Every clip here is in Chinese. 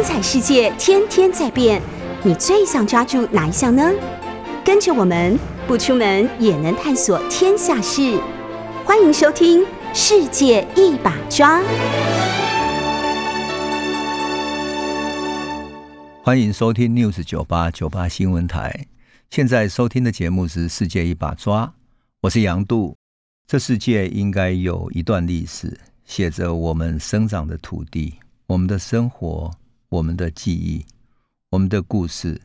精彩世界天天在变，你最想抓住哪一项呢？跟着我们不出门也能探索天下事，欢迎收听《世界一把抓》。欢迎收听 News 九八九八新闻台。现在收听的节目是《世界一把抓》，我是杨度。这世界应该有一段历史，写着我们生长的土地、我们的生活、我们的记忆、我们的故事，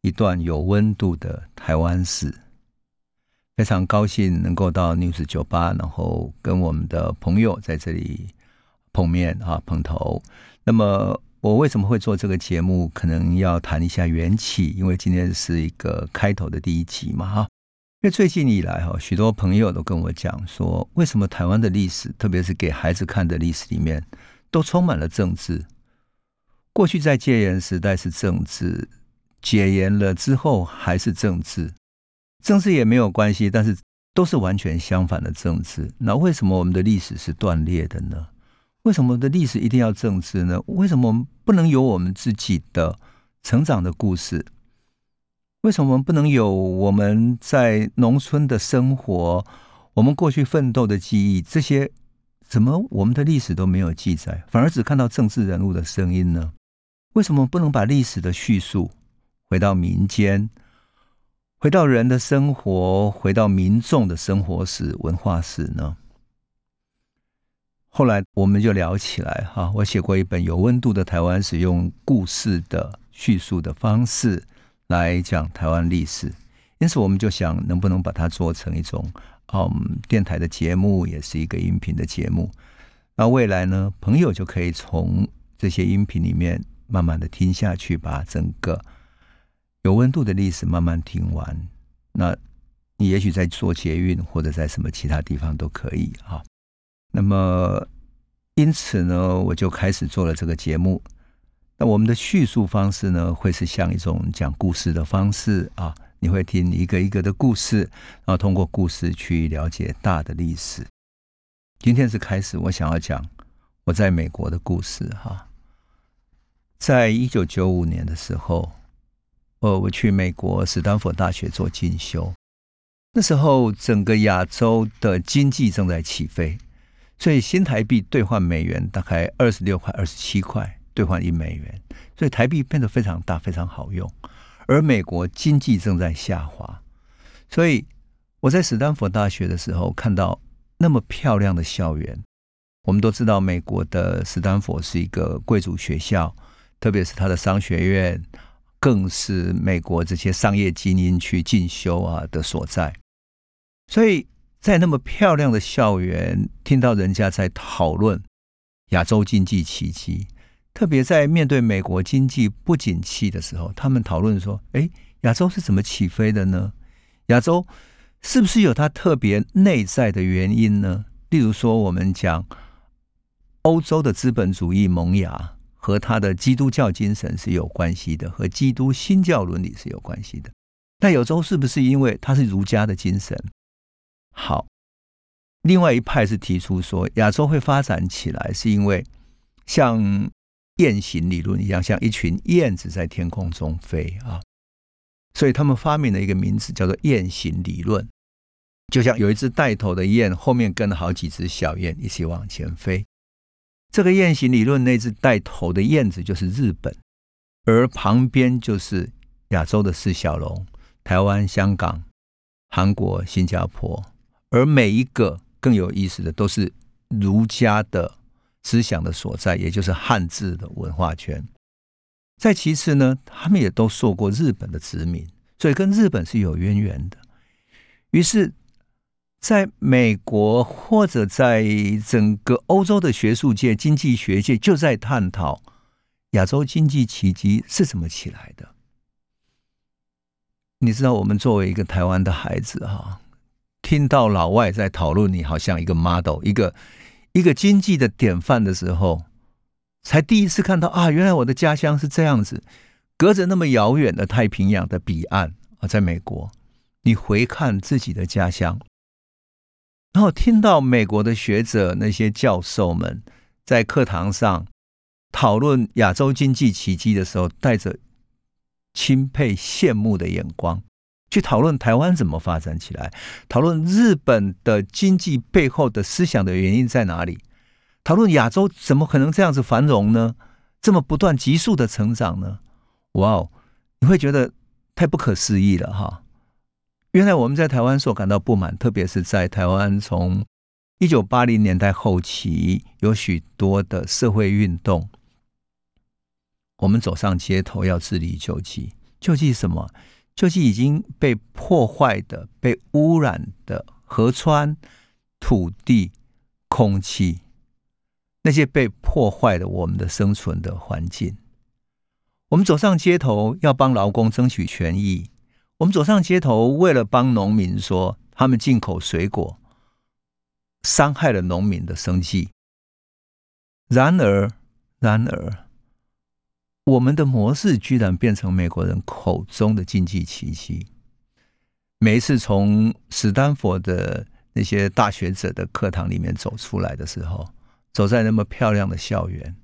一段有温度的台湾史。非常高兴能够到 News 酒吧，然后跟我们的朋友在这里碰面啊，碰头。那么。我为什么会做这个节目？可能要谈一下缘起，因为今天是一个开头的第一集嘛，哈。因为最近以来，哈，许多朋友都跟我讲说，为什么台湾的历史，特别是给孩子看的历史里面，都充满了政治。过去在戒严时代是政治，解严了之后还是政治，政治也没有关系，但是都是完全相反的政治。那为什么我们的历史是断裂的呢？为什么的历史一定要政治呢？为什么我们不能有我们自己的成长的故事？为什么我们不能有我们在农村的生活？我们过去奋斗的记忆？这些怎么我们的历史都没有记载，反而只看到政治人物的声音呢？为什么不能把历史的叙述回到民间，回到人的生活，回到民众的生活史、文化史呢？后来我们就聊起来哈，我写过一本有温度的台湾史，用故事的叙述的方式来讲台湾历史，因此我们就想能不能把它做成一种嗯电台的节目，也是一个音频的节目。那未来呢，朋友就可以从这些音频里面慢慢的听下去，把整个有温度的历史慢慢听完。那你也许在做捷运或者在什么其他地方都可以哈。那么，因此呢，我就开始做了这个节目。那我们的叙述方式呢，会是像一种讲故事的方式啊，你会听一个一个的故事，然后通过故事去了解大的历史。今天是开始，我想要讲我在美国的故事哈。在一九九五年的时候，呃，我去美国斯坦福大学做进修，那时候整个亚洲的经济正在起飞。所以新台币兑换美元大概二十六块、二十七块兑换一美元，所以台币变得非常大、非常好用。而美国经济正在下滑，所以我在史丹佛大学的时候看到那么漂亮的校园。我们都知道，美国的史丹佛是一个贵族学校，特别是他的商学院，更是美国这些商业精英去进修啊的所在。所以。在那么漂亮的校园，听到人家在讨论亚洲经济奇迹，特别在面对美国经济不景气的时候，他们讨论说：“哎，亚洲是怎么起飞的呢？亚洲是不是有它特别内在的原因呢？例如说，我们讲欧洲的资本主义萌芽和他的基督教精神是有关系的，和基督新教伦理是有关系的。那亚洲是不是因为他是儒家的精神？”好，另外一派是提出说，亚洲会发展起来，是因为像雁行理论一样，像一群燕子在天空中飞啊，所以他们发明了一个名字叫做雁行理论，就像有一只带头的雁，后面跟了好几只小雁一起往前飞。这个雁行理论那只带头的燕子就是日本，而旁边就是亚洲的四小龙：台湾、香港、韩国、新加坡。而每一个更有意思的，都是儒家的思想的所在，也就是汉字的文化圈。再其次呢，他们也都受过日本的殖民，所以跟日本是有渊源的。于是，在美国或者在整个欧洲的学术界、经济学界，就在探讨亚洲经济奇迹是怎么起来的。你知道，我们作为一个台湾的孩子，哈。听到老外在讨论你好像一个 model，一个一个经济的典范的时候，才第一次看到啊，原来我的家乡是这样子，隔着那么遥远的太平洋的彼岸啊，在美国，你回看自己的家乡，然后听到美国的学者那些教授们在课堂上讨论亚洲经济奇迹的时候，带着钦佩、羡慕的眼光去讨论台湾怎么发展起来，讨论日本的经济背后的思想的原因在哪里，讨论亚洲怎么可能这样子繁荣呢？这么不断急速的成长呢？哇哦，你会觉得太不可思议了哈！原来我们在台湾所感到不满，特别是在台湾从一九八零年代后期有许多的社会运动，我们走上街头要自力救济，救济什么？救济已经被破坏的、被污染的河川、土地、空气。那些被破坏了我们的生存的环境，我们走上街头要帮劳工争取权益，我们走上街头为了帮农民说他们进口水果伤害了农民的生计。然而，然而，我们的模式居然变成美国人口中的经济奇迹。每一次从史丹佛的那些大学者的课堂里面走出来的时候，走在那么漂亮的校园，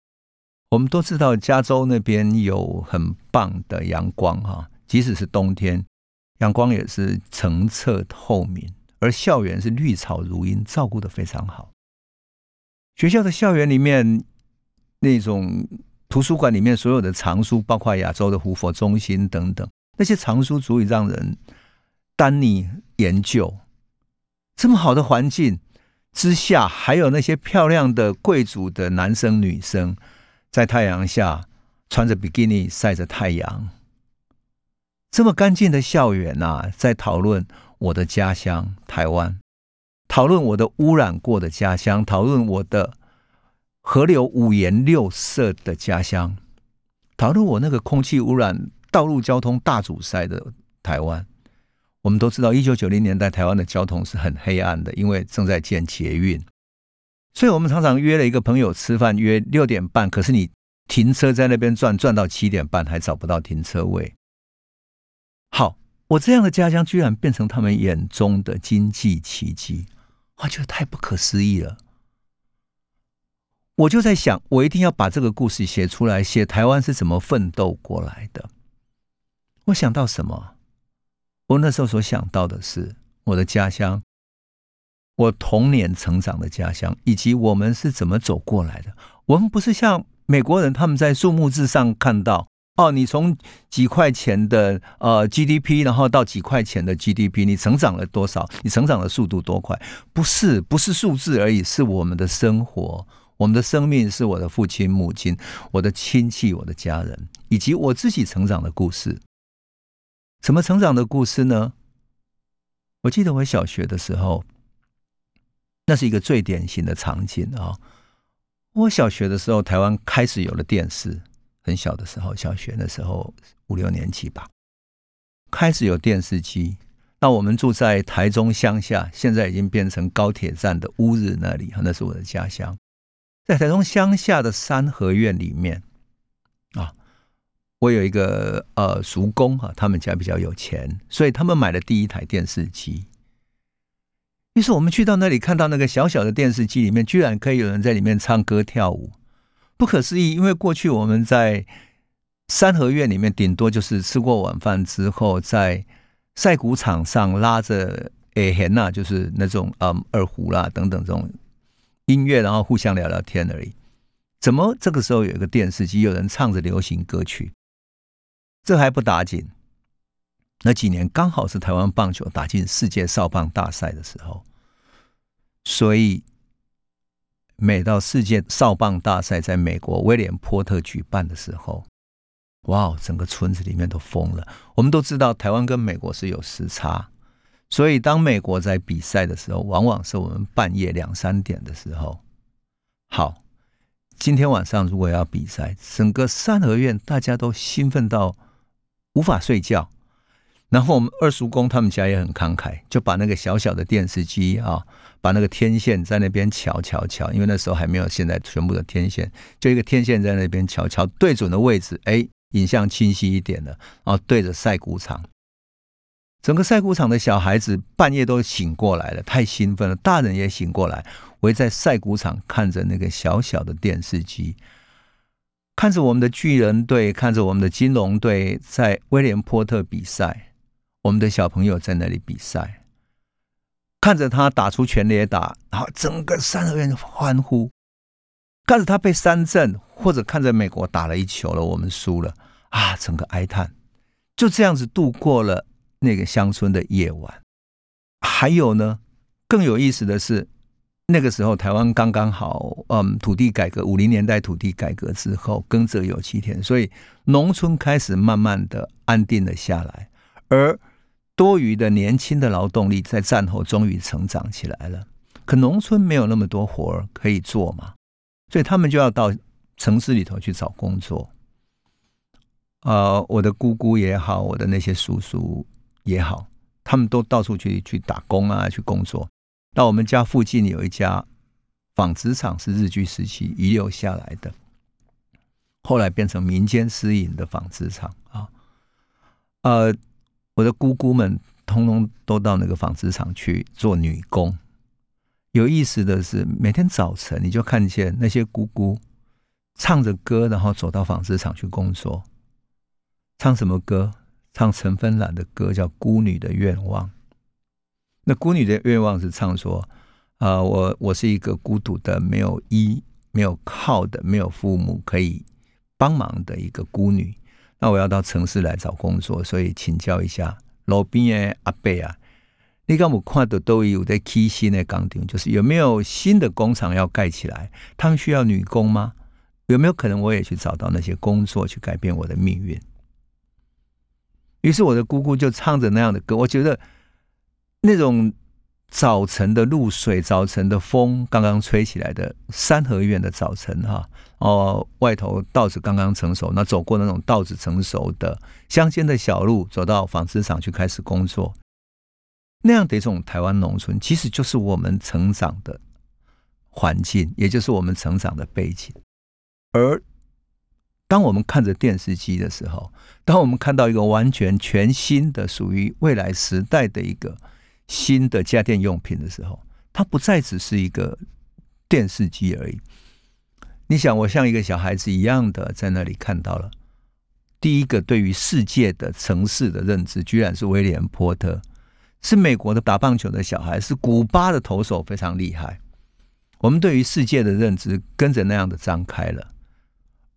我们都知道加州那边有很棒的阳光哈，即使是冬天，阳光也是澄澈透明，而校园是绿草如茵，照顾的非常好。学校的校园里面，那种图书馆里面所有的藏书，包括亚洲的胡佛中心等等，那些藏书足以让人单你研究。这么好的环境。之下还有那些漂亮的贵族的男生女生，在太阳下穿着比基尼晒着太阳。这么干净的校园呐，在讨论我的家乡台湾，讨论我的污染过的家乡，讨论我的河流五颜六色的家乡，讨论我那个空气污染、道路交通大阻塞的台湾。我们都知道，一九九零年代台湾的交通是很黑暗的，因为正在建捷运，所以我们常常约了一个朋友吃饭，约六点半，可是你停车在那边转，转到七点半还找不到停车位。好，我这样的家乡居然变成他们眼中的经济奇迹，我觉得太不可思议了。我就在想，我一定要把这个故事写出来，写台湾是怎么奋斗过来的。我想到什么？我那时候所想到的是我的家乡，我童年成长的家乡，以及我们是怎么走过来的。我们不是像美国人，他们在数目字上看到哦，你从几块钱的呃 GDP，然后到几块钱的 GDP，你成长了多少？你成长的速度多快？不是，不是数字而已，是我们的生活，我们的生命，是我的父亲、母亲、我的亲戚、我的家人，以及我自己成长的故事。什么成长的故事呢？我记得我小学的时候，那是一个最典型的场景啊！我小学的时候，台湾开始有了电视，很小的时候，小学的时候五六年级吧，开始有电视机。那我们住在台中乡下，现在已经变成高铁站的乌日那里，那是我的家乡，在台中乡下的三合院里面啊。我有一个呃叔公哈，他们家比较有钱，所以他们买了第一台电视机。于是我们去到那里，看到那个小小的电视机里面，居然可以有人在里面唱歌跳舞，不可思议。因为过去我们在三合院里面，顶多就是吃过晚饭之后，在赛鼓场上拉着耳弦呐，就是那种嗯二胡啦等等这种音乐，然后互相聊聊天而已。怎么这个时候有一个电视机，有人唱着流行歌曲？这还不打紧，那几年刚好是台湾棒球打进世界少棒大赛的时候，所以每到世界少棒大赛在美国威廉波特举办的时候，哇，整个村子里面都疯了。我们都知道台湾跟美国是有时差，所以当美国在比赛的时候，往往是我们半夜两三点的时候。好，今天晚上如果要比赛，整个三合院大家都兴奋到。无法睡觉，然后我们二叔公他们家也很慷慨，就把那个小小的电视机啊，把那个天线在那边瞧瞧瞧，因为那时候还没有现在全部的天线，就一个天线在那边瞧瞧，对准的位置，哎，影像清晰一点了，然后对着赛鼓场，整个赛鼓场的小孩子半夜都醒过来了，太兴奋了，大人也醒过来，围在赛鼓场看着那个小小的电视机。看着我们的巨人队，看着我们的金龙队在威廉波特比赛，我们的小朋友在那里比赛，看着他打出全垒打，然后整个三合院欢呼；看着他被三振，或者看着美国打了一球了，我们输了啊，整个哀叹。就这样子度过了那个乡村的夜晚。还有呢，更有意思的是。那个时候，台湾刚刚好，嗯，土地改革，五零年代土地改革之后，耕者有其田，所以农村开始慢慢的安定了下来，而多余的年轻的劳动力在战后终于成长起来了。可农村没有那么多活儿可以做嘛，所以他们就要到城市里头去找工作。呃，我的姑姑也好，我的那些叔叔也好，他们都到处去去打工啊，去工作。到我们家附近有一家纺织厂，是日据时期遗留下来的，后来变成民间私营的纺织厂啊。呃，我的姑姑们通通都到那个纺织厂去做女工。有意思的是，每天早晨你就看见那些姑姑唱着歌，然后走到纺织厂去工作。唱什么歌？唱陈芬兰的歌，叫《孤女的愿望》。那孤女的愿望是唱说：“啊，我我是一个孤独的、没有依、没有靠的、没有父母可以帮忙的一个孤女。那我要到城市来找工作，所以请教一下路边的阿伯啊，你看我看的都有在起新的钢钉，就是有没有新的工厂要盖起来？他们需要女工吗？有没有可能我也去找到那些工作，去改变我的命运？”于是我的姑姑就唱着那样的歌，我觉得。那种早晨的露水，早晨的风刚刚吹起来的三合院的早晨，哈哦，外头稻子刚刚成熟，那走过那种稻子成熟的乡间的小路，走到纺织厂去开始工作，那样的一种台湾农村，其实就是我们成长的环境，也就是我们成长的背景。而当我们看着电视机的时候，当我们看到一个完全全新的、属于未来时代的一个。新的家电用品的时候，它不再只是一个电视机而已。你想，我像一个小孩子一样的在那里看到了第一个对于世界的城市的认知，居然是威廉波特，是美国的打棒球的小孩，是古巴的投手，非常厉害。我们对于世界的认知跟着那样的张开了，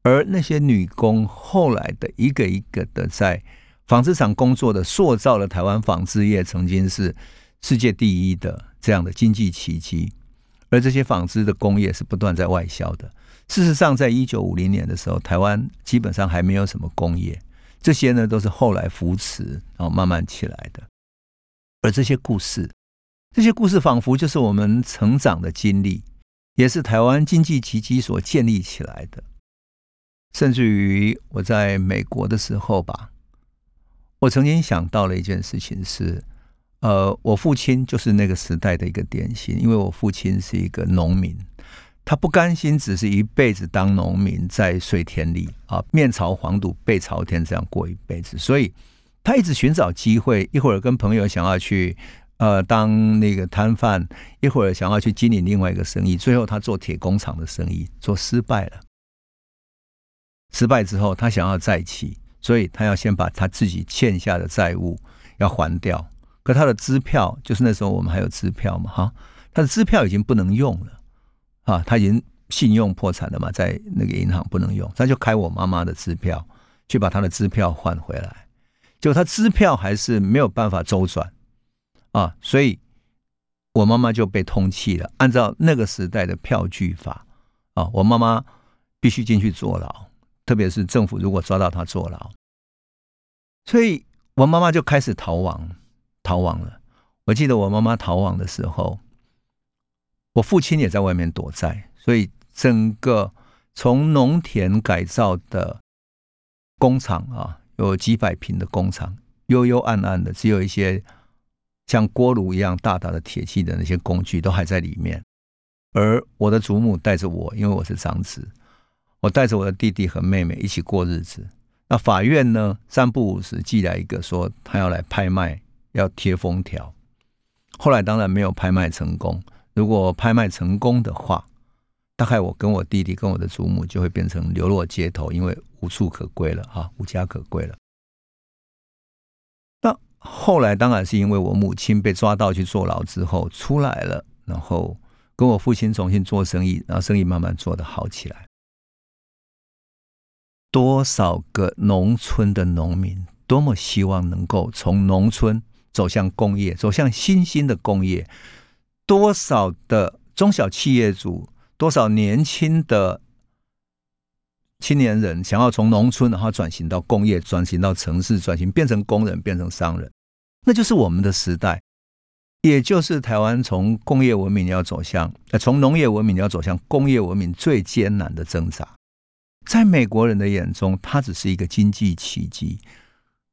而那些女工后来的一个一个的在。纺织厂工作的，塑造了台湾纺织业曾经是世界第一的这样的经济奇迹。而这些纺织的工业是不断在外销的。事实上，在一九五零年的时候，台湾基本上还没有什么工业，这些呢都是后来扶持然后慢慢起来的。而这些故事，这些故事仿佛就是我们成长的经历，也是台湾经济奇迹所建立起来的。甚至于我在美国的时候吧。我曾经想到了一件事情是，呃，我父亲就是那个时代的一个典型，因为我父亲是一个农民，他不甘心只是一辈子当农民，在水田里啊，面朝黄土背朝天这样过一辈子，所以他一直寻找机会，一会儿跟朋友想要去呃当那个摊贩，一会儿想要去经营另外一个生意，最后他做铁工厂的生意做失败了，失败之后他想要再起。所以他要先把他自己欠下的债务要还掉，可他的支票就是那时候我们还有支票嘛，哈，他的支票已经不能用了啊，他已经信用破产了嘛，在那个银行不能用，他就开我妈妈的支票去把他的支票换回来，就他支票还是没有办法周转啊，所以我妈妈就被通缉了。按照那个时代的票据法啊，我妈妈必须进去坐牢。特别是政府如果抓到他坐牢，所以我妈妈就开始逃亡，逃亡了。我记得我妈妈逃亡的时候，我父亲也在外面躲债，所以整个从农田改造的工厂啊，有几百平的工厂，幽幽暗暗的，只有一些像锅炉一样大大的铁器的那些工具都还在里面。而我的祖母带着我，因为我是长子。我带着我的弟弟和妹妹一起过日子。那法院呢？三不五时寄来一个说他要来拍卖，要贴封条。后来当然没有拍卖成功。如果拍卖成功的话，大概我跟我弟弟跟我的祖母就会变成流落街头，因为无处可归了哈，无家可归了。那后来当然是因为我母亲被抓到去坐牢之后出来了，然后跟我父亲重新做生意，然后生意慢慢做得好起来。多少个农村的农民多么希望能够从农村走向工业，走向新兴的工业。多少的中小企业主，多少年轻的青年人想要从农村然后转型到工业，转型到城市，转型变成工人，变成商人，那就是我们的时代，也就是台湾从工业文明要走向，呃，从农业文明要走向工业文明最艰难的挣扎。在美国人的眼中，它只是一个经济奇迹；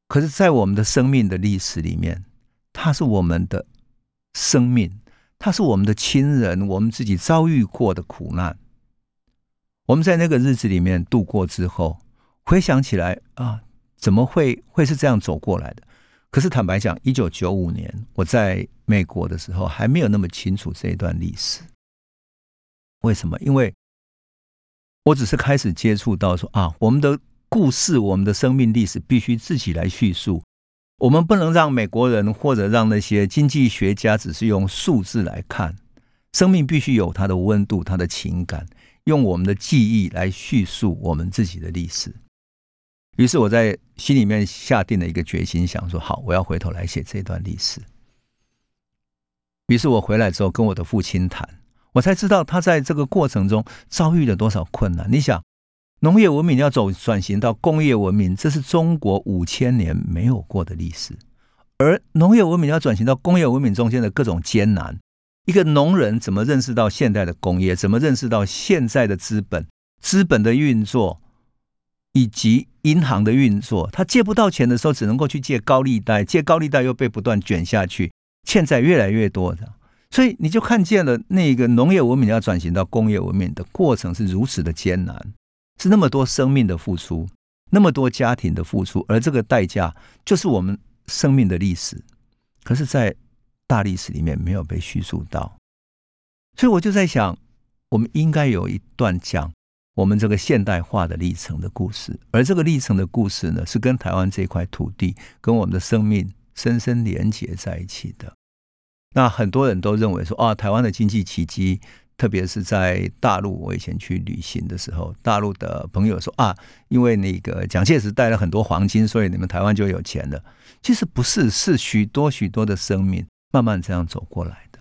可是，在我们的生命的历史里面，它是我们的生命。他是我们的亲人，我们自己遭遇过的苦难。我们在那个日子里面度过之后，回想起来啊，怎么会会是这样走过来的？可是坦白讲，一九九五年我在美国的时候，还没有那么清楚这一段历史。为什么？因为我只是开始接触到说啊，我们的故事，我们的生命历史必须自己来叙述。我们不能让美国人或者让那些经济学家只是用数字来看，生命必须有它的温度、它的情感，用我们的记忆来叙述我们自己的历史。于是我在心里面下定了一个决心，想说：好，我要回头来写这段历史。于是我回来之后跟我的父亲谈，我才知道他在这个过程中遭遇了多少困难。你想？农业文明要走转型到工业文明，这是中国五千年没有过的历史。而农业文明要转型到工业文明中间的各种艰难，一个农人怎么认识到现代的工业？怎么认识到现在的资本？资本的运作以及银行的运作，他借不到钱的时候，只能够去借高利贷，借高利贷又被不断卷下去，欠债越来越多的。所以你就看见了那个农业文明要转型到工业文明的过程是如此的艰难。是那么多生命的付出，那么多家庭的付出，而这个代价就是我们生命的历史。可是，在大历史里面没有被叙述到，所以我就在想，我们应该有一段讲我们这个现代化的历程的故事，而这个历程的故事呢，是跟台湾这块土地、跟我们的生命深深连结在一起的。那很多人都认为说，啊，台湾的经济奇迹。特别是在大陆，我以前去旅行的时候，大陆的朋友说啊，因为那个蒋介石带了很多黄金，所以你们台湾就有钱了。其实不是，是许多许多的生命慢慢这样走过来的。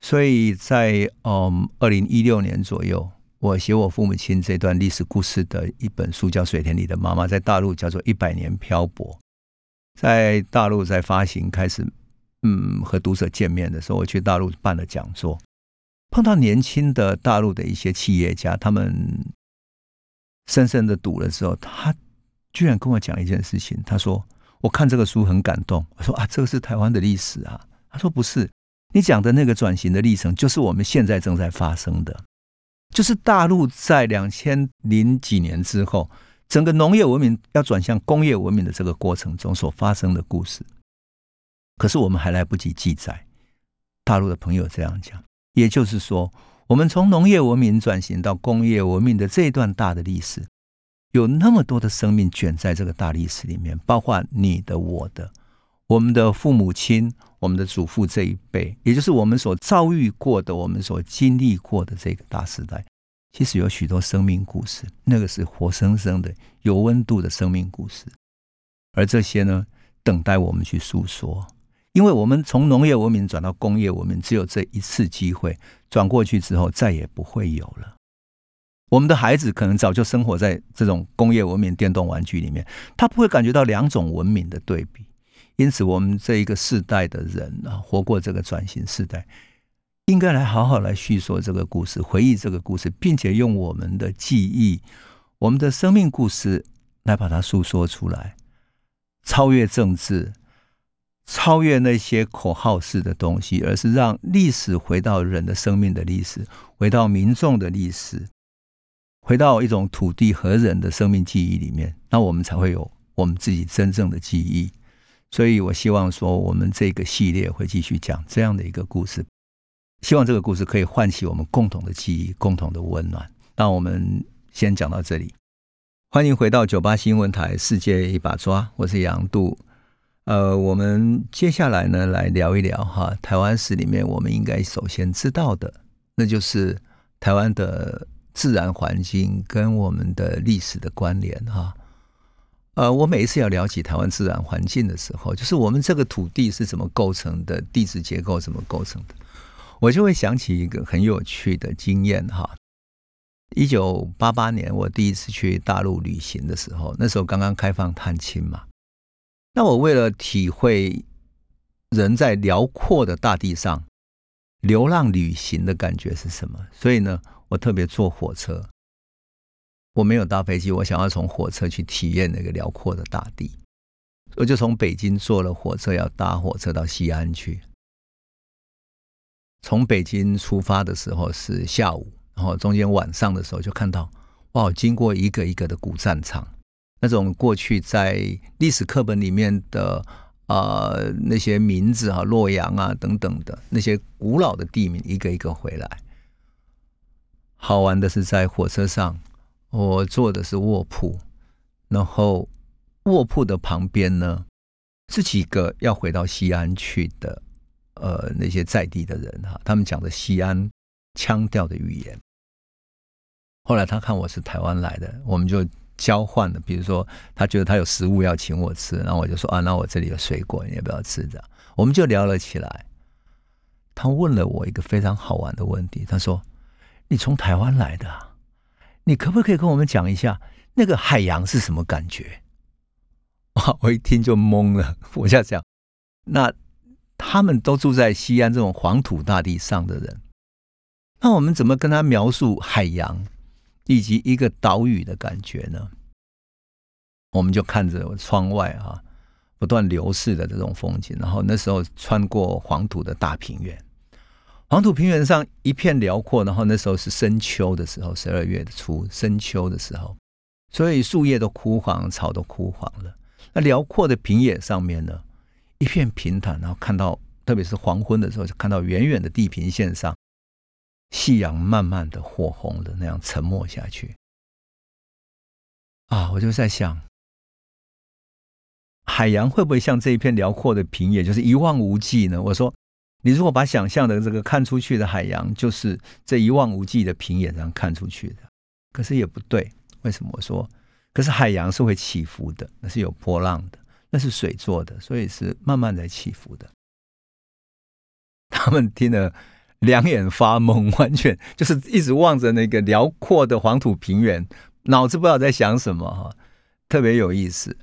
所以在嗯二零一六年左右，我写我父母亲这段历史故事的一本书，叫《水田里的妈妈》，在大陆叫做《一百年漂泊》。在大陆在发行开始，嗯，和读者见面的时候，我去大陆办了讲座。碰到年轻的大陆的一些企业家，他们深深的读了之后，他居然跟我讲一件事情。他说：“我看这个书很感动。”我说：“啊，这个是台湾的历史啊。”他说：“不是，你讲的那个转型的历程，就是我们现在正在发生的，就是大陆在两千零几年之后，整个农业文明要转向工业文明的这个过程中所发生的故事。可是我们还来不及记载。”大陆的朋友这样讲。也就是说，我们从农业文明转型到工业文明的这一段大的历史，有那么多的生命卷在这个大历史里面，包括你的、我的、我们的父母亲、我们的祖父这一辈，也就是我们所遭遇过的、我们所经历过的这个大时代，其实有许多生命故事，那个是活生生的、有温度的生命故事，而这些呢，等待我们去诉说。因为我们从农业文明转到工业文明，只有这一次机会，转过去之后再也不会有了。我们的孩子可能早就生活在这种工业文明电动玩具里面，他不会感觉到两种文明的对比。因此，我们这一个世代的人啊，活过这个转型世代，应该来好好来叙说这个故事，回忆这个故事，并且用我们的记忆、我们的生命故事来把它诉说出来，超越政治。超越那些口号式的东西，而是让历史回到人的生命的历史，回到民众的历史，回到一种土地和人的生命记忆里面，那我们才会有我们自己真正的记忆。所以我希望说，我们这个系列会继续讲这样的一个故事，希望这个故事可以唤起我们共同的记忆、共同的温暖。那我们先讲到这里。欢迎回到九八新闻台《世界一把抓》，我是杨度。呃，我们接下来呢来聊一聊哈，台湾史里面我们应该首先知道的，那就是台湾的自然环境跟我们的历史的关联哈。呃，我每一次要聊起台湾自然环境的时候，就是我们这个土地是怎么构成的，地质结构怎么构成的。我就会想起一个很有趣的经验哈。一九八八年，我第一次去大陆旅行的时候，那时候刚刚开放探亲嘛。那我为了体会人在辽阔的大地上流浪旅行的感觉是什么，所以呢，我特别坐火车。我没有搭飞机，我想要从火车去体验那个辽阔的大地，我就从北京坐了火车，要搭火车到西安去。从北京出发的时候是下午，然后中间晚上的时候就看到，哇，经过一个一个的古战场，那种过去在历史课本里面的呃那些名字啊，洛阳啊等等的那些古老的地名，一个一个回来。好玩的是在火车上，我坐的是卧铺，然后卧铺的旁边呢是几个要回到西安去的。呃，那些在地的人哈，他们讲的西安腔调的语言。后来他看我是台湾来的，我们就交换的。比如说，他觉得他有食物要请我吃，然后我就说啊，那我这里有水果，你要不要吃？这样我们就聊了起来。他问了我一个非常好玩的问题，他说：“你从台湾来的，你可不可以跟我们讲一下那个海洋是什么感觉？”哇，我一听就懵了。我在讲那。他们都住在西安这种黄土大地上的人，那我们怎么跟他描述海洋以及一个岛屿的感觉呢？我们就看着窗外啊，不断流逝的这种风景，然后那时候穿过黄土的大平原，黄土平原上一片辽阔，然后那时候是深秋的时候，十二月初，深秋的时候，所以树叶都枯黄，草都枯黄了。那辽阔的平野上面呢？一片平坦，然后看到，特别是黄昏的时候，就看到远远的地平线上，夕阳慢慢的火红的那样沉没下去。啊，我就在想，海洋会不会像这一片辽阔的平野，就是一望无际呢？我说，你如果把想象的这个看出去的海洋，就是这一望无际的平野上看出去的，可是也不对。为什么？我说，可是海洋是会起伏的，那是有波浪的。那是水做的，所以是慢慢在起伏的。他们听了两眼发懵，完全就是一直望着那个辽阔的黄土平原，脑子不知道在想什么哈，特别有意思。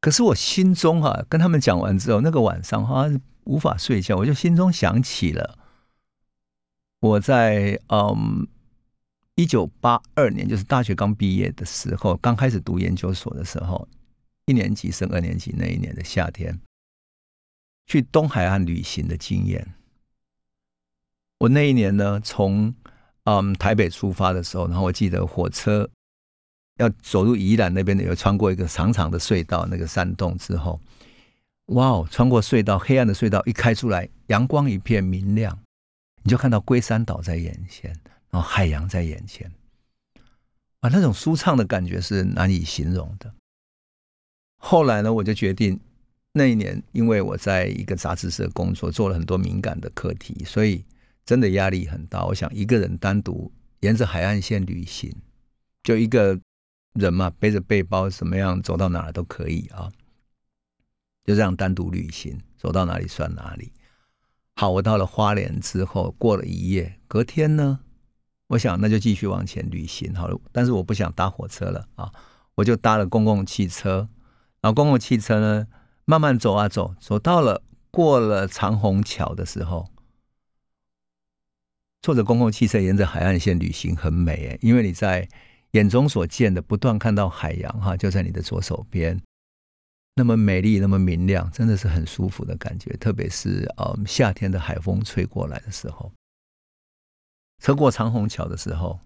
可是我心中哈，跟他们讲完之后，那个晚上哈无法睡觉，我就心中想起了我在嗯一九八二年，就是大学刚毕业的时候，刚开始读研究所的时候。一年级升二年级那一年的夏天，去东海岸旅行的经验。我那一年呢，从嗯台北出发的时候，然后我记得火车要走入宜兰那边的，有穿过一个长长的隧道，那个山洞之后，哇哦，穿过隧道，黑暗的隧道一开出来，阳光一片明亮，你就看到龟山岛在眼前，然后海洋在眼前，啊，那种舒畅的感觉是难以形容的。后来呢，我就决定那一年，因为我在一个杂志社工作，做了很多敏感的课题，所以真的压力很大。我想一个人单独沿着海岸线旅行，就一个人嘛，背着背包，怎么样走到哪都可以啊。就这样单独旅行，走到哪里算哪里。好，我到了花莲之后，过了一夜，隔天呢，我想那就继续往前旅行好了。但是我不想搭火车了啊，我就搭了公共汽车。然后公共汽车呢，慢慢走啊走，走到了过了长虹桥的时候，坐着公共汽车沿着海岸线旅行很美诶，因为你在眼中所见的不断看到海洋哈，就在你的左手边，那么美丽，那么明亮，真的是很舒服的感觉。特别是呃夏天的海风吹过来的时候，车过长虹桥的时候，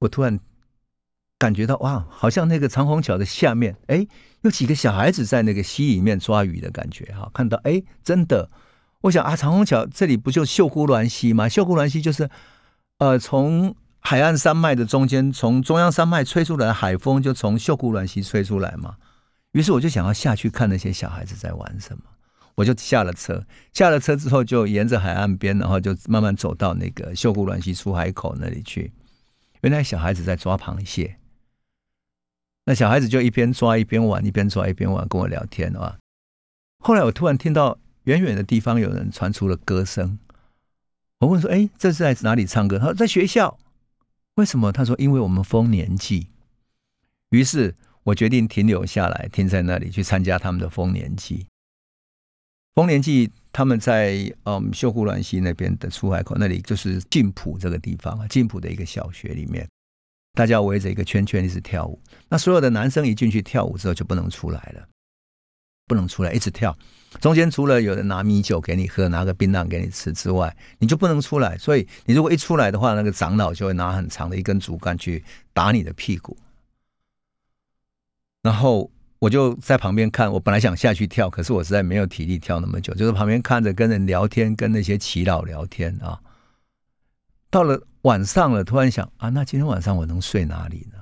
我突然。感觉到哇，好像那个长虹桥的下面，哎，有几个小孩子在那个溪里面抓鱼的感觉哈。看到哎，真的，我想啊，长虹桥这里不就秀姑峦溪吗？秀姑峦溪就是呃，从海岸山脉的中间，从中央山脉吹出来的海风，就从秀姑峦溪吹出来嘛。于是我就想要下去看那些小孩子在玩什么，我就下了车。下了车之后，就沿着海岸边，然后就慢慢走到那个秀姑峦溪出海口那里去。原来小孩子在抓螃蟹，那小孩子就一边抓一边玩，一边抓一边玩，跟我聊天啊。后来我突然听到远远的地方有人传出了歌声，我问说：“哎，这是在哪里唱歌？”他说：“在学校。”为什么？他说：“因为我们丰年祭。”于是。我决定停留下来，停在那里去参加他们的丰年祭。丰年祭他们在嗯秀姑峦溪那边的出海口，那里就是晋浦这个地方啊，晋浦的一个小学里面，大家围着一个圈圈一直跳舞。那所有的男生一进去跳舞之后就不能出来了，不能出来，一直跳。中间除了有人拿米酒给你喝，拿个槟榔给你吃之外，你就不能出来。所以你如果一出来的话，那个长老就会拿很长的一根竹竿去打你的屁股。然后我就在旁边看，我本来想下去跳，可是我实在没有体力跳那么久，就是旁边看着跟人聊天，跟那些祈老聊天啊。到了晚上了，突然想啊，那今天晚上我能睡哪里呢？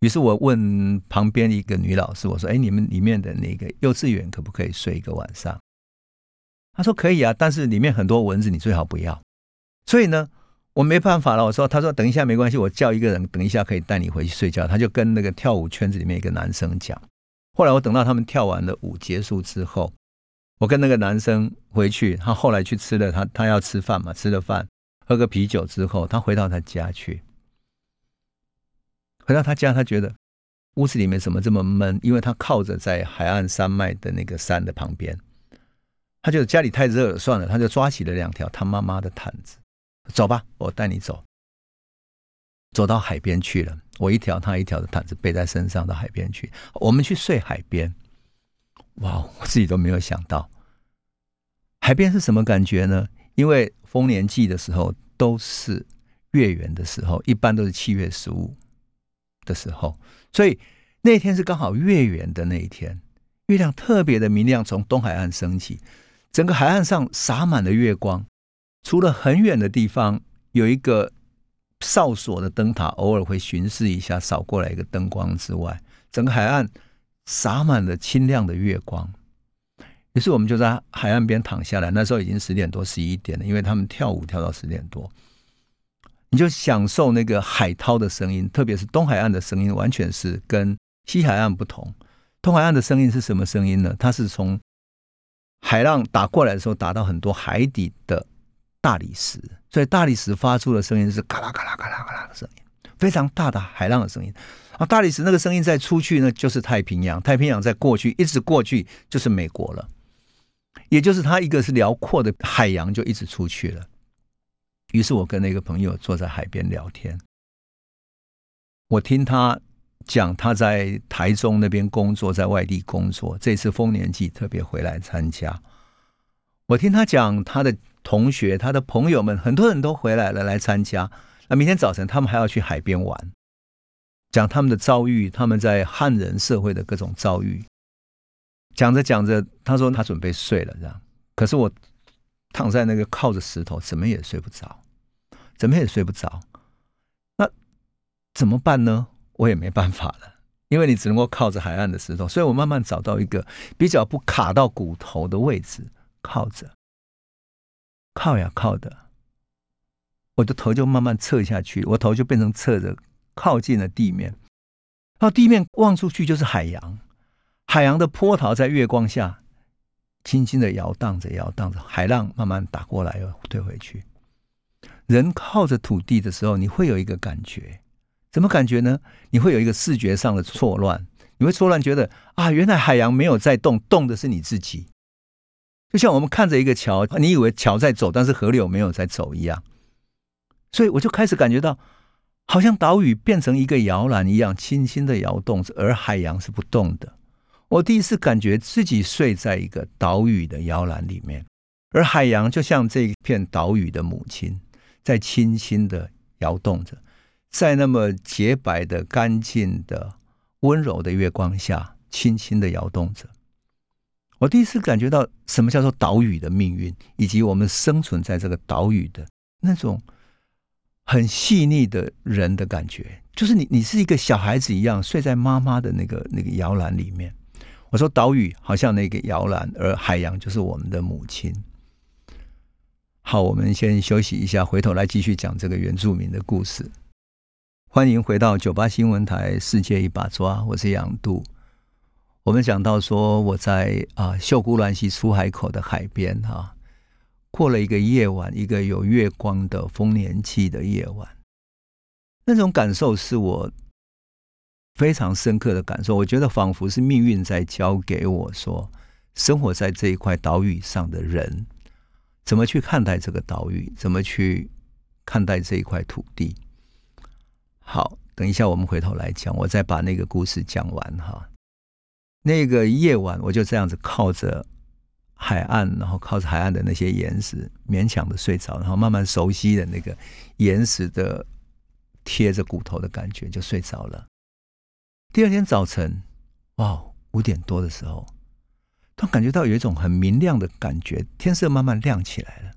于是我问旁边一个女老师，我说：“哎，你们里面的那个幼稚园可不可以睡一个晚上？”她说：“可以啊，但是里面很多蚊子，你最好不要。”所以呢。我没办法了，我说，他说等一下没关系，我叫一个人，等一下可以带你回去睡觉。他就跟那个跳舞圈子里面一个男生讲。后来我等到他们跳完了舞结束之后，我跟那个男生回去，他后来去吃了他他要吃饭嘛，吃了饭，喝个啤酒之后，他回到他家去。回到他家，他觉得屋子里面怎么这么闷？因为他靠着在海岸山脉的那个山的旁边，他觉得家里太热了，算了，他就抓起了两条他妈妈的毯子。走吧，我带你走。走到海边去了，我一条他一条的毯子背在身上，到海边去。我们去睡海边。哇，我自己都没有想到，海边是什么感觉呢？因为丰年祭的时候都是月圆的时候，一般都是七月十五的时候，所以那天是刚好月圆的那一天，月亮特别的明亮，从东海岸升起，整个海岸上洒满了月光。除了很远的地方有一个哨所的灯塔，偶尔会巡视一下，扫过来一个灯光之外，整个海岸洒满了清亮的月光。于是我们就在海岸边躺下来，那时候已经十点多、十一点了，因为他们跳舞跳到十点多，你就享受那个海涛的声音，特别是东海岸的声音，完全是跟西海岸不同。东海岸的声音是什么声音呢？它是从海浪打过来的时候，打到很多海底的。大理石，所以大理石发出的声音是咔啦咔啦咔啦咔啦的声音，非常大的海浪的声音啊！大理石那个声音再出去呢，就是太平洋，太平洋再过去，一直过去就是美国了，也就是它一个是辽阔的海洋，就一直出去了。于是我跟那个朋友坐在海边聊天，我听他讲他在台中那边工作，在外地工作，这次丰年祭特别回来参加。我听他讲他的。同学，他的朋友们，很多人都回来了来参加。那明天早晨他们还要去海边玩，讲他们的遭遇，他们在汉人社会的各种遭遇。讲着讲着，他说他准备睡了，这样。可是我躺在那个靠着石头，怎么也睡不着，怎么也睡不着。那怎么办呢？我也没办法了，因为你只能够靠着海岸的石头，所以我慢慢找到一个比较不卡到骨头的位置，靠着。靠呀靠的，我的头就慢慢侧下去，我头就变成侧着，靠近了地面。到地面望出去就是海洋，海洋的波涛在月光下轻轻的摇荡着，摇荡着，海浪慢慢打过来又退回去。人靠着土地的时候，你会有一个感觉，怎么感觉呢？你会有一个视觉上的错乱，你会错乱觉得啊，原来海洋没有在动，动的是你自己。就像我们看着一个桥，你以为桥在走，但是河流没有在走一样。所以我就开始感觉到，好像岛屿变成一个摇篮一样，轻轻的摇动，而海洋是不动的。我第一次感觉自己睡在一个岛屿的摇篮里面，而海洋就像这一片岛屿的母亲，在轻轻的摇动着，在那么洁白的、干净的、温柔的月光下，轻轻的摇动着。我第一次感觉到什么叫做岛屿的命运，以及我们生存在这个岛屿的那种很细腻的人的感觉。就是你，你是一个小孩子一样睡在妈妈的那个那个摇篮里面。我说岛屿好像那个摇篮，而海洋就是我们的母亲。好，我们先休息一下，回头来继续讲这个原住民的故事。欢迎回到九八新闻台《世界一把抓》，我是杨度。我们讲到说，我在啊秀姑峦溪出海口的海边哈，过了一个夜晚，一个有月光的丰年期的夜晚，那种感受是我非常深刻的感受。我觉得仿佛是命运在教给我说，生活在这一块岛屿上的人，怎么去看待这个岛屿，怎么去看待这一块土地。好，等一下我们回头来讲，我再把那个故事讲完哈。那个夜晚，我就这样子靠着海岸，然后靠着海岸的那些岩石，勉强的睡着，然后慢慢熟悉的那个岩石的贴着骨头的感觉，就睡着了。第二天早晨，哇，五点多的时候，突然感觉到有一种很明亮的感觉，天色慢慢亮起来了。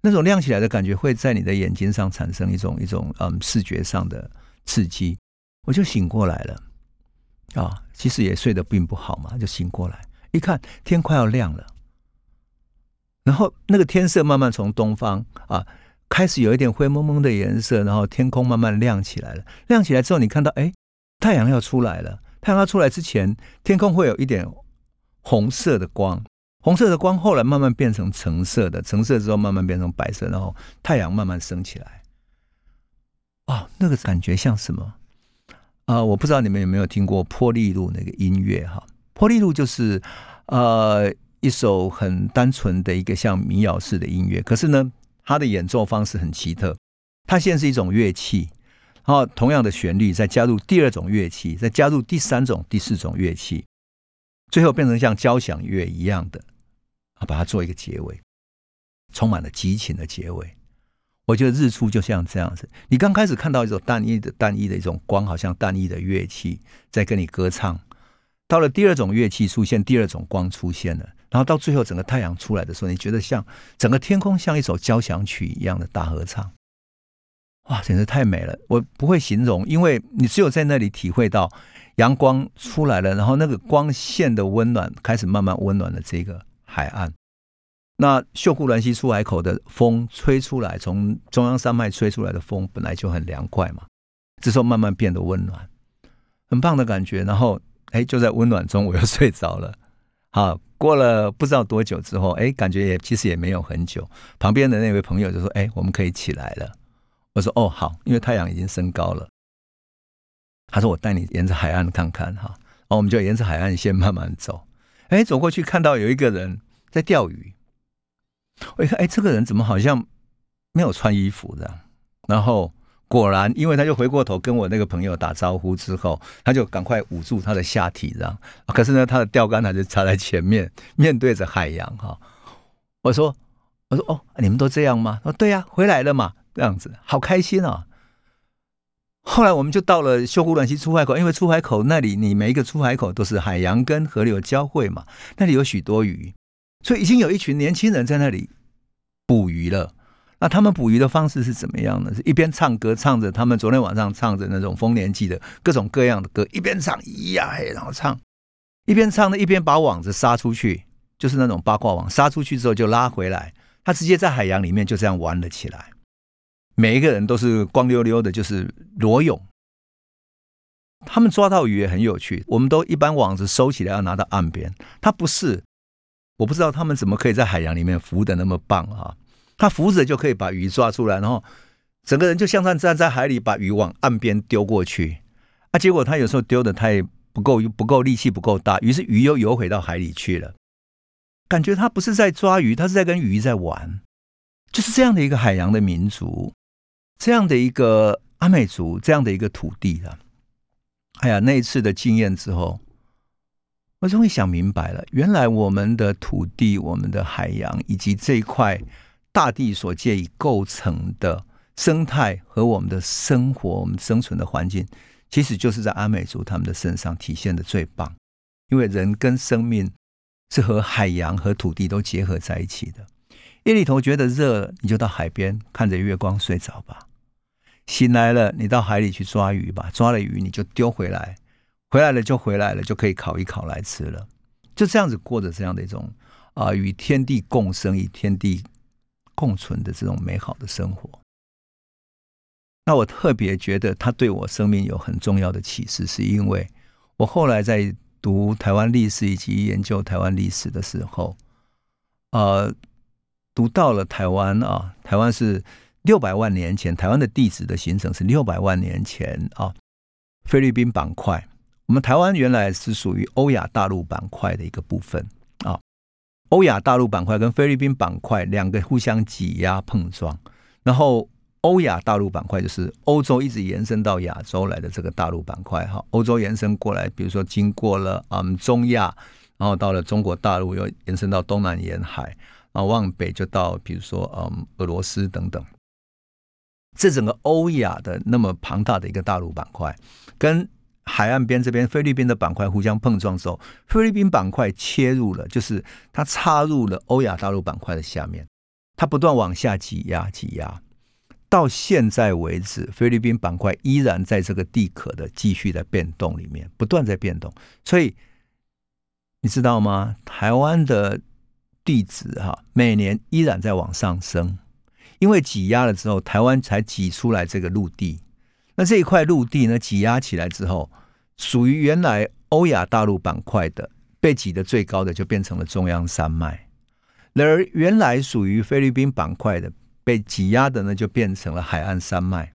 那种亮起来的感觉会在你的眼睛上产生一种一种嗯视觉上的刺激，我就醒过来了。啊，其实也睡得并不好嘛，就醒过来一看，天快要亮了，然后那个天色慢慢从东方啊开始有一点灰蒙蒙的颜色，然后天空慢慢亮起来了。亮起来之后，你看到哎，太阳要出来了。太阳要出来之前，天空会有一点红色的光，红色的光后来慢慢变成橙色的，橙色之后慢慢变成白色，然后太阳慢慢升起来。哦，那个感觉像什么？啊，我不知道你们有没有听过波利路那个音乐哈？波利路就是呃一首很单纯的一个像民谣式的音乐，可是呢，它的演奏方式很奇特。它现在是一种乐器，然后同样的旋律再加入第二种乐器，再加入第三种、第四种乐器，最后变成像交响乐一样的啊，把它做一个结尾，充满了激情的结尾。我觉得日出就像这样子，你刚开始看到一种单一的、单一的一种光，好像单一的乐器在跟你歌唱。到了第二种乐器出现，第二种光出现了，然后到最后整个太阳出来的时候，你觉得像整个天空像一首交响曲一样的大合唱。哇，简直太美了！我不会形容，因为你只有在那里体会到阳光出来了，然后那个光线的温暖开始慢慢温暖了这个海岸。那秀姑峦溪出海口的风吹出来，从中央山脉吹出来的风本来就很凉快嘛，这时候慢慢变得温暖，很棒的感觉。然后，哎，就在温暖中，我又睡着了。好，过了不知道多久之后，哎，感觉也其实也没有很久。旁边的那位朋友就说：“哎，我们可以起来了。”我说：“哦，好，因为太阳已经升高了。”他说：“我带你沿着海岸看看哈。”然后我们就沿着海岸线慢慢走。哎，走过去看到有一个人在钓鱼。我一看，哎，这个人怎么好像没有穿衣服的？然后果然，因为他就回过头跟我那个朋友打招呼之后，他就赶快捂住他的下体，这样。可是呢，他的钓竿还是插在前面，面对着海洋。哈，我说，我说，哦，你们都这样吗？说对呀，回来了嘛，这样子，好开心啊。后来我们就到了秀姑峦溪出海口，因为出海口那里，你每一个出海口都是海洋跟河流交汇嘛，那里有许多鱼。所以已经有一群年轻人在那里捕鱼了。那他们捕鱼的方式是怎么样呢？是一边唱歌，唱着他们昨天晚上唱着那种丰年祭的各种各样的歌，一边唱咿呀嘿，然后唱，一边唱呢，一边把网子撒出去，就是那种八卦网，撒出去之后就拉回来，他直接在海洋里面就这样玩了起来。每一个人都是光溜溜的，就是裸泳。他们抓到鱼也很有趣，我们都一般网子收起来要拿到岸边，他不是。我不知道他们怎么可以在海洋里面浮的那么棒啊！他浮着就可以把鱼抓出来，然后整个人就像站站在海里，把鱼往岸边丢过去。啊，结果他有时候丢的太不够，不够力气不够大，于是鱼又游回到海里去了。感觉他不是在抓鱼，他是在跟鱼在玩。就是这样的一个海洋的民族，这样的一个阿美族，这样的一个土地的。哎呀，那一次的经验之后。我终于想明白了，原来我们的土地、我们的海洋以及这一块大地所借以构成的生态和我们的生活、我们生存的环境，其实就是在阿美族他们的身上体现的最棒。因为人跟生命是和海洋和土地都结合在一起的。夜里头觉得热，你就到海边看着月光睡着吧。醒来了，你到海里去抓鱼吧。抓了鱼你就丢回来，回来了就回来了，就可以烤一烤来吃了。就这样子过着这样的一种啊，与天地共生、与天地共存的这种美好的生活。那我特别觉得他对我生命有很重要的启示，是因为我后来在读台湾历史以及研究台湾历史的时候，呃，读到了台湾啊，台湾是六百万年前，台湾的地质的形成是六百万年前啊，菲律宾板块，我们台湾原来是属于欧亚大陆板块的一个部分啊，欧亚大陆板块跟菲律宾板块两个互相挤压碰撞，然后。欧亚大陆板块就是欧洲一直延伸到亚洲来的这个大陆板块哈，欧洲延伸过来，比如说经过了嗯中亚，然后到了中国大陆，又延伸到东南沿海，然后往北就到比如说嗯俄罗斯等等。这整个欧亚的那么庞大的一个大陆板块，跟海岸边这边菲律宾的板块互相碰撞之后，菲律宾板块切入了，就是它插入了欧亚大陆板块的下面，它不断往下挤压挤压。到现在为止，菲律宾板块依然在这个地壳的继续在变动里面，不断在变动。所以你知道吗？台湾的地址哈，每年依然在往上升，因为挤压了之后，台湾才挤出来这个陆地。那这一块陆地呢，挤压起来之后，属于原来欧亚大陆板块的，被挤得最高的就变成了中央山脉，而原来属于菲律宾板块的。被挤压的呢，就变成了海岸山脉。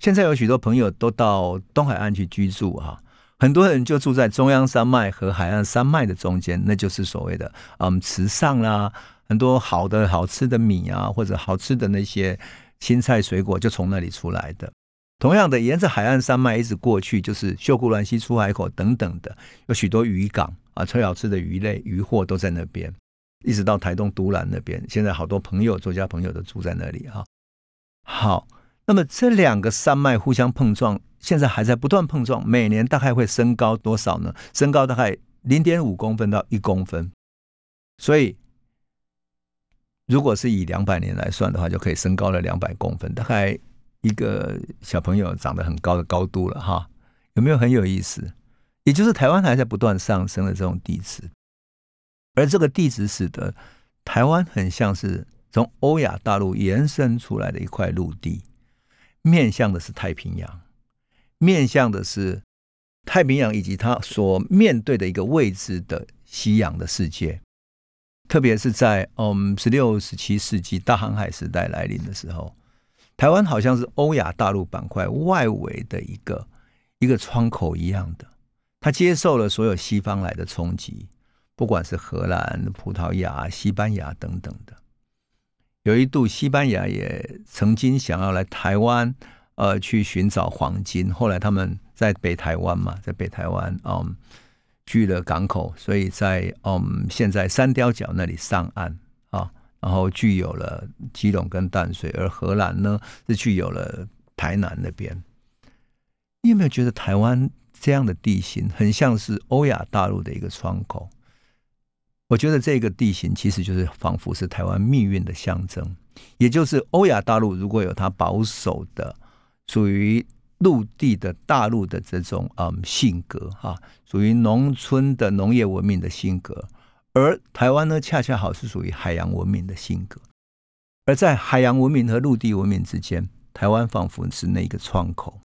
现在有许多朋友都到东海岸去居住哈，很多人就住在中央山脉和海岸山脉的中间，那就是所谓的嗯池上啦，很多好的好吃的米啊，或者好吃的那些青菜水果就从那里出来的。同样的，沿着海岸山脉一直过去，就是秀姑峦溪出海口等等的，有许多渔港啊，最好吃的鱼类渔货都在那边。一直到台东独兰那边，现在好多朋友、作家朋友都住在那里哈。好，那么这两个山脉互相碰撞，现在还在不断碰撞，每年大概会升高多少呢？升高大概零点五公分到一公分。所以，如果是以两百年来算的话，就可以升高了两百公分，大概一个小朋友长得很高的高度了哈。有没有很有意思？也就是台湾还在不断上升的这种地质。而这个地质使得台湾很像是从欧亚大陆延伸出来的一块陆地，面向的是太平洋，面向的是太平洋以及它所面对的一个位置的西洋的世界。特别是在嗯十六、十七世纪大航海时代来临的时候，台湾好像是欧亚大陆板块外围的一个一个窗口一样的，它接受了所有西方来的冲击。不管是荷兰、葡萄牙、西班牙等等的，有一度西班牙也曾经想要来台湾，呃，去寻找黄金。后来他们在北台湾嘛，在北台湾，嗯，聚了港口，所以在嗯现在三雕角那里上岸啊，然后具有了基隆跟淡水，而荷兰呢是具有了台南那边。你有没有觉得台湾这样的地形很像是欧亚大陆的一个窗口？我觉得这个地形其实就是仿佛是台湾命运的象征，也就是欧亚大陆如果有它保守的属于陆地的大陆的这种嗯性格哈，属于农村的农业文明的性格，而台湾呢恰恰好是属于海洋文明的性格，而在海洋文明和陆地文明之间，台湾仿佛是那个窗口，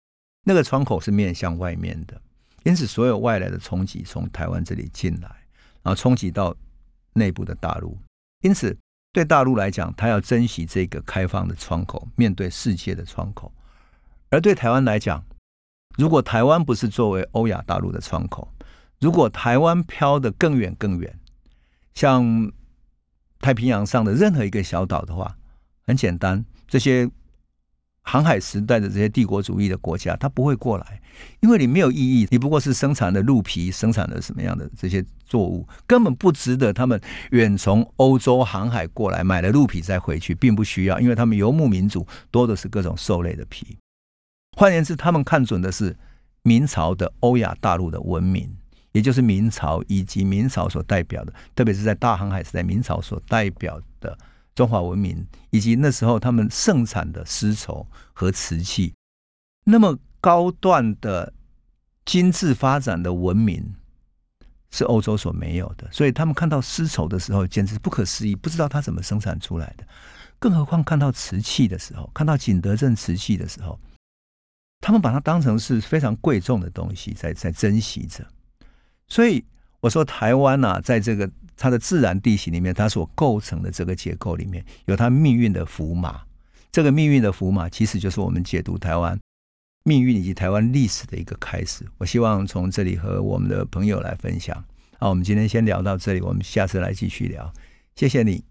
那个窗口是面向外面的，因此所有外来的冲击从台湾这里进来，然后冲击到。内部的大陆，因此对大陆来讲，他要珍惜这个开放的窗口，面对世界的窗口；而对台湾来讲，如果台湾不是作为欧亚大陆的窗口，如果台湾飘得更远更远，像太平洋上的任何一个小岛的话，很简单，这些。航海时代的这些帝国主义的国家，他不会过来，因为你没有意义，你不过是生产的鹿皮，生产的什么样的这些作物，根本不值得他们远从欧洲航海过来买了鹿皮再回去，并不需要，因为他们游牧民族多的是各种兽类的皮。换言之，他们看准的是明朝的欧亚大陆的文明，也就是明朝以及明朝所代表的，特别是在大航海时代，明朝所代表的中华文明，以及那时候他们盛产的丝绸和瓷器，那么高段的精致发展的文明是欧洲所没有的，所以他们看到丝绸的时候，简直不可思议，不知道它怎么生产出来的。更何况看到瓷器的时候，看到景德镇瓷器的时候，他们把它当成是非常贵重的东西，在在珍惜着。所以我说，台湾呐，在这个它的自然地形里面，它所构成的这个结构里面，有它命运的符码。这个命运的符码，其实就是我们解读台湾命运以及台湾历史的一个开始。我希望从这里和我们的朋友来分享。好，我们今天先聊到这里，我们下次来继续聊。谢谢你。